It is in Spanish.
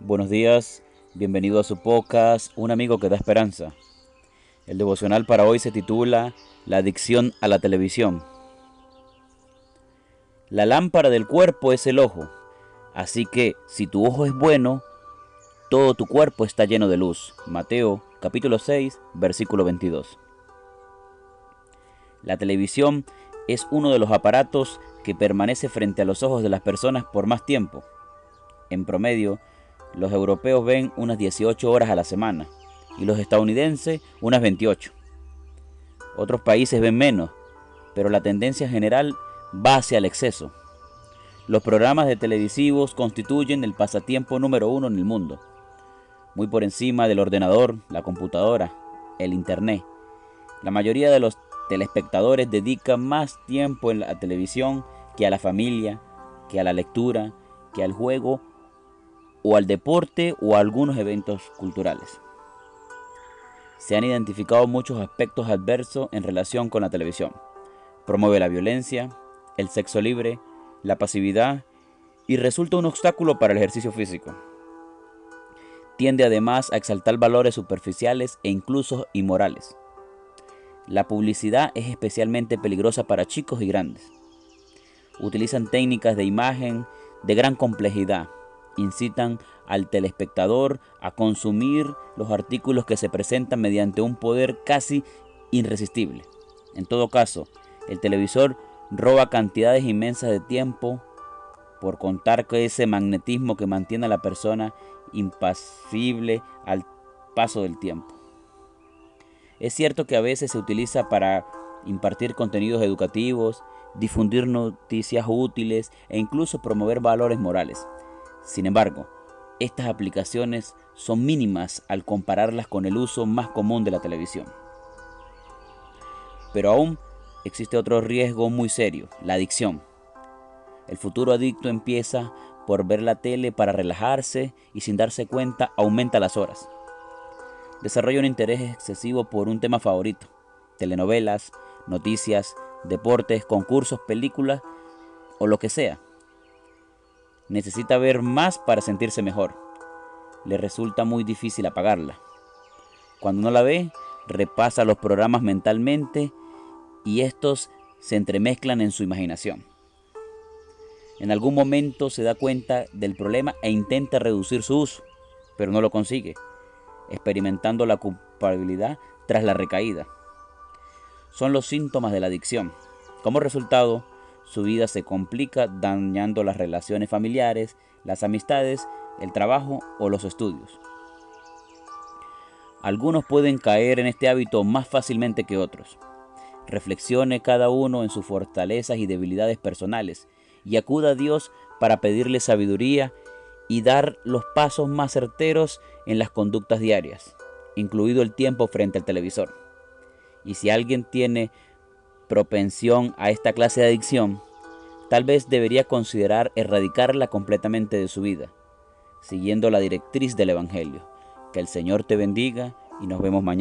Buenos días, bienvenido a su podcast, Un amigo que da esperanza. El devocional para hoy se titula La adicción a la televisión. La lámpara del cuerpo es el ojo, así que si tu ojo es bueno, todo tu cuerpo está lleno de luz. Mateo capítulo 6, versículo 22. La televisión es uno de los aparatos que permanece frente a los ojos de las personas por más tiempo. En promedio, los europeos ven unas 18 horas a la semana y los estadounidenses unas 28. Otros países ven menos, pero la tendencia general va hacia el exceso. Los programas de televisivos constituyen el pasatiempo número uno en el mundo, muy por encima del ordenador, la computadora, el Internet. La mayoría de los telespectadores dedican más tiempo en la televisión que a la familia, que a la lectura, que al juego o al deporte o a algunos eventos culturales. Se han identificado muchos aspectos adversos en relación con la televisión. Promueve la violencia, el sexo libre, la pasividad y resulta un obstáculo para el ejercicio físico. Tiende además a exaltar valores superficiales e incluso inmorales. La publicidad es especialmente peligrosa para chicos y grandes. Utilizan técnicas de imagen de gran complejidad incitan al telespectador a consumir los artículos que se presentan mediante un poder casi irresistible. En todo caso, el televisor roba cantidades inmensas de tiempo por contar con ese magnetismo que mantiene a la persona impasible al paso del tiempo. Es cierto que a veces se utiliza para impartir contenidos educativos, difundir noticias útiles e incluso promover valores morales. Sin embargo, estas aplicaciones son mínimas al compararlas con el uso más común de la televisión. Pero aún existe otro riesgo muy serio, la adicción. El futuro adicto empieza por ver la tele para relajarse y sin darse cuenta aumenta las horas. Desarrolla un interés excesivo por un tema favorito, telenovelas, noticias, deportes, concursos, películas o lo que sea necesita ver más para sentirse mejor. Le resulta muy difícil apagarla. Cuando no la ve, repasa los programas mentalmente y estos se entremezclan en su imaginación. En algún momento se da cuenta del problema e intenta reducir su uso, pero no lo consigue, experimentando la culpabilidad tras la recaída. Son los síntomas de la adicción. Como resultado, su vida se complica dañando las relaciones familiares, las amistades, el trabajo o los estudios. Algunos pueden caer en este hábito más fácilmente que otros. Reflexione cada uno en sus fortalezas y debilidades personales y acuda a Dios para pedirle sabiduría y dar los pasos más certeros en las conductas diarias, incluido el tiempo frente al televisor. Y si alguien tiene propensión a esta clase de adicción, tal vez debería considerar erradicarla completamente de su vida, siguiendo la directriz del Evangelio. Que el Señor te bendiga y nos vemos mañana.